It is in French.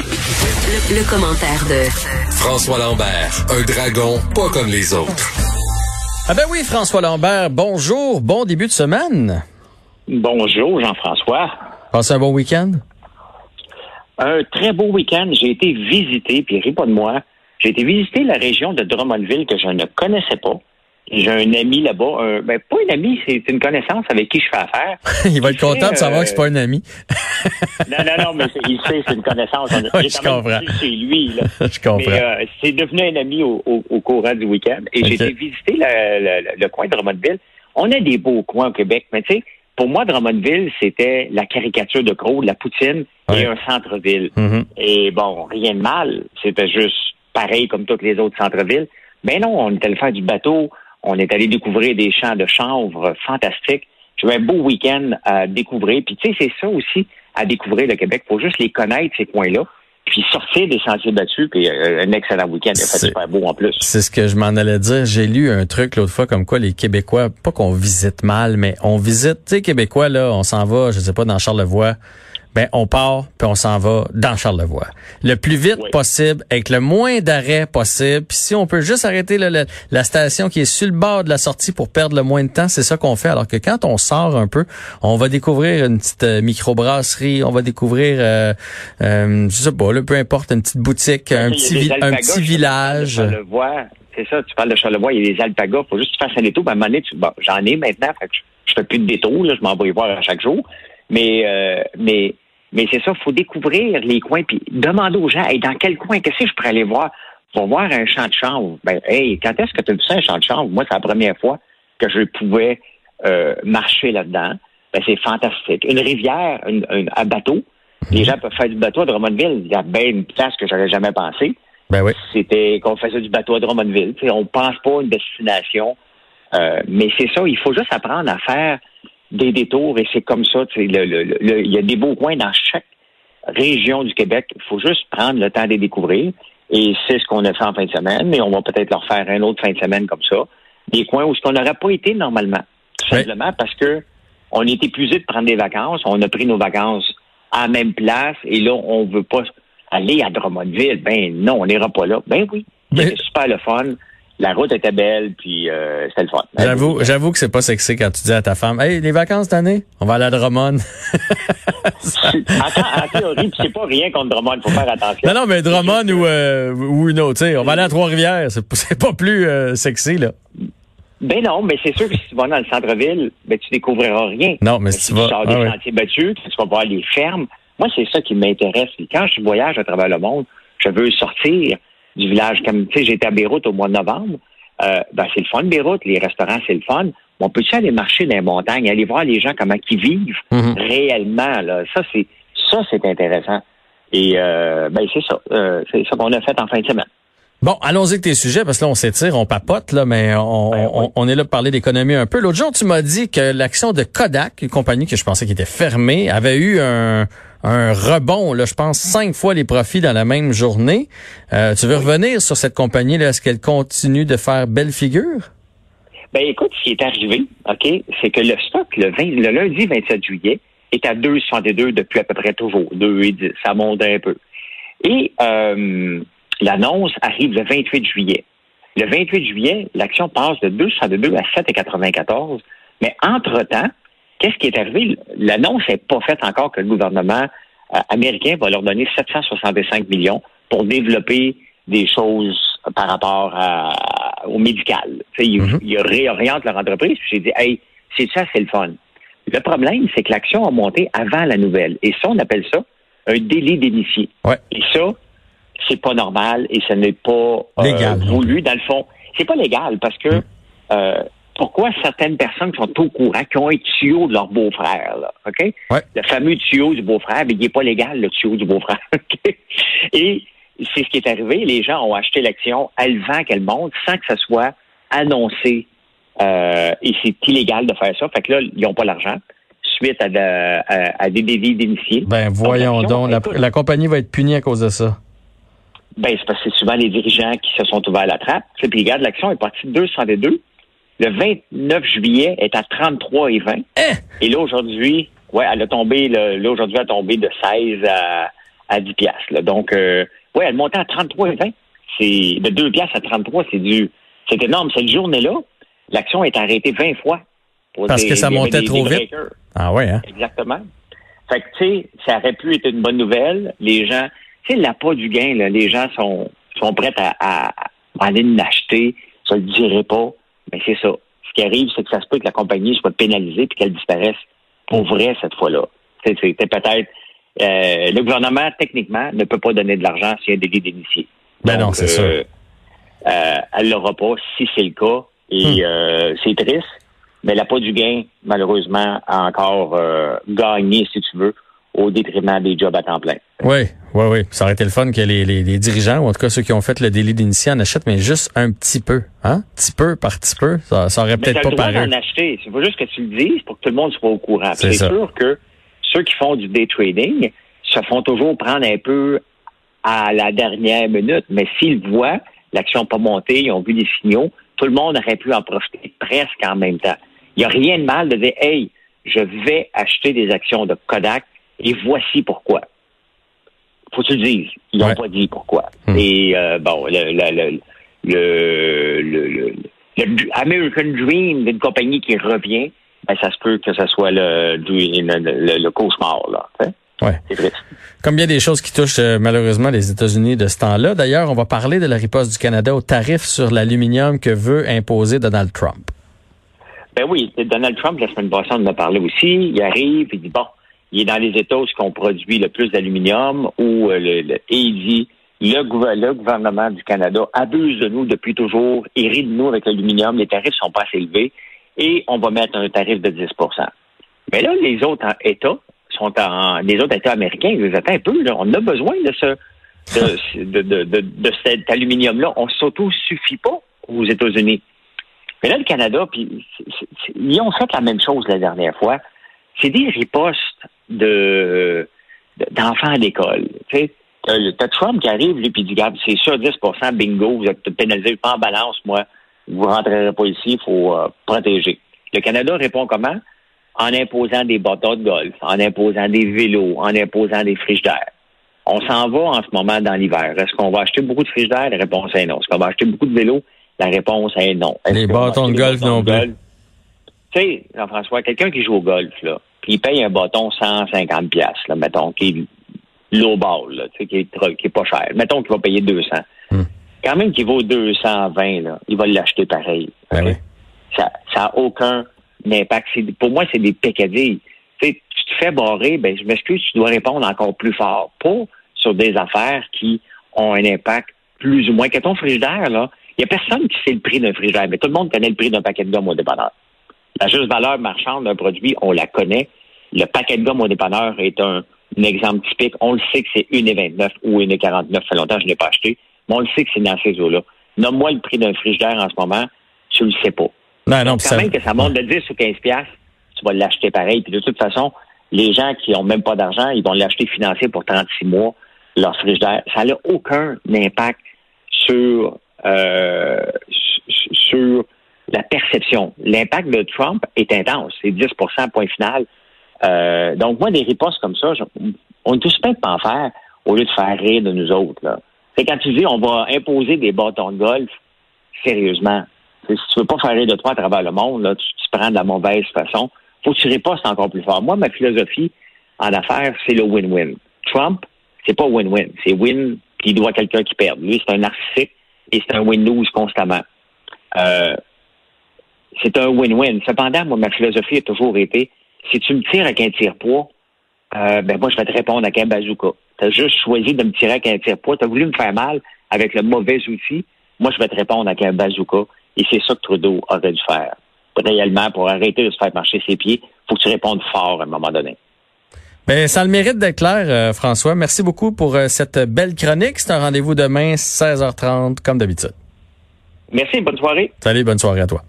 Le, commentaire de François Lambert, un dragon pas comme les autres. Ah ben oui, François Lambert, bonjour, bon début de semaine. Bonjour, Jean-François. Passez un bon week-end? Un très beau week-end. J'ai été visiter, puis ris pas de moi, j'ai été visiter la région de Drummondville que je ne connaissais pas. J'ai un ami là-bas, ben pas un ami, c'est une connaissance avec qui je fais affaire. il va être content de savoir que c'est pas un ami. non, non, non, mais il sait, c'est une connaissance. Oui, je comprends. chez lui. Là. je comprends. Mais euh, c'est devenu un ami au, au, courant du week-end. Et j'ai été visiter le, coin de Drummondville. On a des beaux coins au Québec, mais tu sais, pour moi, Drummondville, c'était la caricature de Crow, de la poutine et un centre-ville. Mm-hmm. Et bon, rien de mal. C'était juste pareil comme tous les autres centres-villes. Mais non, on était allé faire du bateau, on est allé découvrir des champs de chanvre fantastiques. J'ai eu un beau week-end à découvrir. Puis tu sais, c'est ça aussi à découvrir le Québec. Il faut juste les connaître, ces coins-là. Puis sortir des sentiers battus, puis euh, un excellent week-end. Il a fait super beau en plus. C'est ce que je m'en allais dire. J'ai lu un truc l'autre fois comme quoi les Québécois, pas qu'on visite mal, mais on visite, tu sais, Québécois, là, on s'en va, je sais pas, dans Charlevoix ben on part puis on s'en va dans Charlevoix. Le plus vite possible, avec le moins d'arrêts possible. Puis si on peut juste arrêter la station qui est sur le bord de la sortie pour perdre le moins de temps, c'est ça qu'on fait. Alors que quand on sort un peu, on va découvrir une petite euh, microbrasserie, on va découvrir, euh, euh, je sais pas, peu importe, une petite boutique, un petit, un petit village. C'est ça, tu parles de Charlevoix, il y a des alpagas, faut juste que tu fasses un détour, ben, à un moment donné, j'en ai maintenant, fait que je, je fais plus de détour, là, je m'en vais y voir à chaque jour. Mais, euh, mais, mais c'est ça, il faut découvrir les coins, puis demander aux gens, hey, dans quel coin, qu'est-ce que je pourrais aller voir? Pour voir un champ de chanvre. Ben, hey, quand est-ce que tu as vu ça, un champ de chanvre? Moi, c'est la première fois que je pouvais euh, marcher là-dedans. Ben, c'est fantastique. Une rivière, une, un bateau. Les gens peuvent faire du bateau à Drummondville. Il y a bien une place que j'aurais jamais pensé. Ben oui. C'était qu'on faisait du bateau à Drummondville. T'sais, on pense pas à une destination. Euh, mais c'est ça, il faut juste apprendre à faire des détours et c'est comme ça. il y a des beaux coins dans chaque région du Québec. Il faut juste prendre le temps de les découvrir. Et c'est ce qu'on a fait en fin de semaine, mais on va peut-être leur faire un autre fin de semaine comme ça. Des coins où ce qu'on n'aurait pas été normalement. Tout simplement parce que on est épuisé de prendre des vacances. On a pris nos vacances à la même place et là, on veut pas aller à Drummondville. Ben non, on n'ira pas là. Ben oui. C'est super le fun la route était belle, puis euh, c'était le fun. J'avoue, j'avoue que c'est pas sexy quand tu dis à ta femme, hey, les vacances cette année, on va aller à Drummond. en, théorie, c'est pas rien contre Drummond, faut faire attention. Non, non, mais Drummond ou, euh, ou une autre, tu sais, on va aller à Trois-Rivières, c'est pas plus euh, sexy, là. Ben non, mais c'est sûr que si tu vas dans le centre-ville, ben tu découvriras rien. Non, mais si, tu vas... Tu sors des ah sentiers battus, tu vas voir les fermes. Moi, c'est ça qui m'intéresse. Quand je voyage à travers le monde, je veux sortir du village. Comme, tu sais, j'étais à Beyrouth au mois de novembre. Euh, ben, c'est le fun, Beyrouth. Les restaurants, c'est le fun. On peut-tu aller marcher dans les montagnes, aller voir les gens comment ils vivent mhm. réellement, là? Ça, c'est, ça, c'est intéressant. Et, euh, ben, c'est ça. Euh, c'est ça qu'on a fait en fin de semaine. Bon, allons-y avec tes sujets, parce que là, on s'étire, on papote, là, mais on, ben on, est là pour parler d'économie un peu. L'autre jour, tu m'as dit que l'action de Kodak, une compagnie que je pensais qui était fermée, avait eu un, un rebond, là, je pense, cinq fois les profits dans la même journée. Euh, tu veux revenir sur cette compagnie-là? Est-ce qu'elle continue de faire belle figure? Ben écoute, ce qui est arrivé, OK, c'est que le stock, le, le lundi 27 juillet, est à 2,62 depuis à peu près toujours, 2,10. Ça monte un peu. Et euh, l'annonce arrive le 28 juillet. Le 28 juillet, l'action passe de 2,62 à 7,94. Mais entre-temps, Qu'est-ce qui est arrivé? L'annonce n'est pas faite encore que le gouvernement euh, américain va leur donner 765 millions pour développer des choses par rapport au médical. Mm-hmm. Ils, réorientent leur entreprise. J'ai dit, hey, c'est ça, c'est le fun. Le problème, c'est que l'action a monté avant la nouvelle. Et ça, on appelle ça un délit d'initié. Et ça, c'est pas normal et ce n'est pas euh, voulu. Dans le fond, c'est pas légal parce que mm. euh, pourquoi certaines personnes sont au courant, qui ont un tuyau de leur beau-frère, là, OK? Le fameux tuyau du beau-frère, mais il n'est pas légal, le tuyau du beau-frère, Et c'est ce qui est arrivé. Les gens ont acheté l'action, elle vend, qu'elle monte, sans que ça soit annoncé. Euh, et c'est illégal de faire ça. Fait que là, ils n'ont pas l'argent suite à, des délits d'initiés. Ben, voyons donc. La, compagnie va être punie à cause de ça. Ben, c'est parce que c'est souvent les dirigeants qui se sont ouverts à la trappe. Puis, regarde, l'action est partie de 202 le 29 juillet est à 33 et 20. Hein? Et là, aujourd'hui, ouais, elle a tombé, là, aujourd'hui, elle a tombé de 16 à, à 10 piastres. Donc, euh, ouais, elle montait à 33,20. C'est de 2 piastres à 33, c'est du, c'est énorme. Cette journée-là, l'action est arrêtée 20 fois. Parce que ça montait trop vite. Ah ouais, hein? Exactement. Fait que, tu sais, ça aurait pu être une bonne nouvelle. Les gens, tu sais, l'appât du gain, là, les gens sont, sont prêts à, à, aller l'acheter. Ça le dirait pas. Mais c'est ça. Ce qui arrive, c'est que ça se peut que la compagnie soit pénalisée puis qu'elle disparaisse pour vrai cette fois-là. C'est peut-être euh, le gouvernement, techniquement, ne peut pas donner de l'argent s'il y a un délit d'initié. Ben non, c'est ça. Euh, euh, elle l'aura pas si c'est le cas. Et hmm. c'est triste. Mais la pas du gain, malheureusement, a encore gagné, si tu veux, au détriment des jobs à temps plein. Oui, oui, oui. Ça aurait été le fun que les, les, dirigeants, ou en tout cas ceux qui ont fait le délit d'initié, en achètent, mais juste un petit peu. Hein? Petit peu par petit peu. Ça, ça aurait peut-être pas paru. en acheter. Il faut juste que tu le dises pour que tout le monde soit au courant. C'est sûr que ceux qui font du day trading se font toujours prendre un peu à la dernière minute, mais s'ils voient l'action pas monter, ils ont vu des signaux, tout le monde aurait pu en profiter presque en même temps. Il n'y a rien de mal de dire, hey, je vais acheter des actions de Kodak et voici pourquoi. Faut que tu le dises. Ils n'ont pas dit pourquoi. Hmm. Et euh, bon, le, le, le, American Dream d'une compagnie qui revient, ben, ça se peut que ce soit le, le, cauchemar, là. Ouais. Comme bien des choses qui touchent euh, malheureusement les États-Unis de ce temps-là. D'ailleurs, on va parler de la riposte du Canada au tarif sur l'aluminium que veut imposer Donald Trump. Ben oui, Donald Trump, la semaine passée, on en a parlé aussi. Il arrive, il dit, bon, il est dans les États où on produit le plus d'aluminium, où euh, le, et il dit, le, le, gouvernement du Canada abuse de nous depuis toujours, il rit de nous avec l'aluminium, les tarifs sont pas assez élevés et on va mettre un tarif de 10% Mais là, les autres États sont en, les autres États américains, ils disent, attends un peu, là, on a besoin de ce, de, de, de, de, cet aluminium-là. On s'auto-suffit pas aux États-Unis. Mais là, le Canada, puis ils ont fait la même chose la dernière fois. C'est des ripostes de d'enfants à l'école. Tu sais, t'as Trump qui arrive, lui, puis dit, regarde, c'est ça, 10% bingo, vous êtes pénalisé, pas en balance, moi vous ne rentrerez pas ici, il faut euh, protéger. Le Canada répond comment? En imposant des bâtons de golf, en imposant des vélos, en imposant des frigidaires. On s'en va en ce moment dans l'hiver. Est-ce qu'on va acheter beaucoup de frigidaires? La réponse est non. Est-ce qu'on va acheter beaucoup de vélos? La réponse est non. Les bâtons de golf non plus. Tu sais, Jean-François, quelqu'un qui joue au golf, là, puis il paye un bâton 150 pièces, là, mettons, qui est low ball, là, qui est, qui est pas cher. Mettons qu'il va payer 200 quand même qu'il vaut 220, là, il va l'acheter pareil. Ben ça n'a aucun impact. Pour moi, c'est des pécadilles. tu te fais barrer, ben je m'excuse, tu dois répondre encore plus fort. Pas sur des affaires qui ont un impact plus ou moins. Que ton frigidaire, là, il n'y a personne qui sait le prix d'un frigidaire, mais tout le monde connaît le prix d'un paquet de gomme au dépanneur. La juste valeur marchande d'un produit, on la connaît. Le paquet de gomme au dépanneur est un, exemple typique. On le sait que c'est 1,29 ou 1,49. Ça fait longtemps que je ne l'ai pas acheté on le sait que c'est dans ces eaux-là. Nomme-moi le prix d'un frigidaire en ce moment, tu le sais pas. Non, non, quand même que ça monte de 10 ou 15 piastres, tu vas l'acheter pareil. Puis de toute façon, les gens qui ont même pas d'argent, ils vont l'acheter financier pour 36 mois, leur frigidaire. Ça n'a aucun impact sur, euh, sur la perception. L'impact de Trump est intense. C'est 10% point final. Euh, donc, moi, des ripostes comme ça, on est tous prêts de pas en faire au lieu de faire rire de nous autres. Là. C'est quand tu dis on va imposer des bâtons de golf, sérieusement, si tu veux pas faire de toi à travers le monde, là, tu te prends de la mauvaise façon. Faut que tu ripostes encore plus fort. Moi, ma philosophie en affaires, c'est le win-win. Trump, c'est pas win-win. C'est win qui doit quelqu'un qui perd. Lui, c'est un narcissique et c'est un win-lose constamment. Euh, c'est un win-win. Cependant, moi, ma philosophie a toujours été, si tu me tires avec un tire-poids, euh, ben moi, je vais te répondre avec un bazooka. Tu as juste choisi de me tirer avec un tire-poids. Tu as voulu me faire mal avec le mauvais outil. Moi, je vais te répondre avec un bazooka. Et c'est ça que Trudeau aurait dû faire. Réellement, pour arrêter de se faire marcher ses pieds, faut que tu répondes fort à un moment donné. Ben, ça a le mérite d'être clair, euh, François. Merci beaucoup pour euh, cette belle chronique. C'est un rendez-vous demain, 16h30, comme d'habitude. Merci, bonne soirée. Salut, bonne soirée à toi.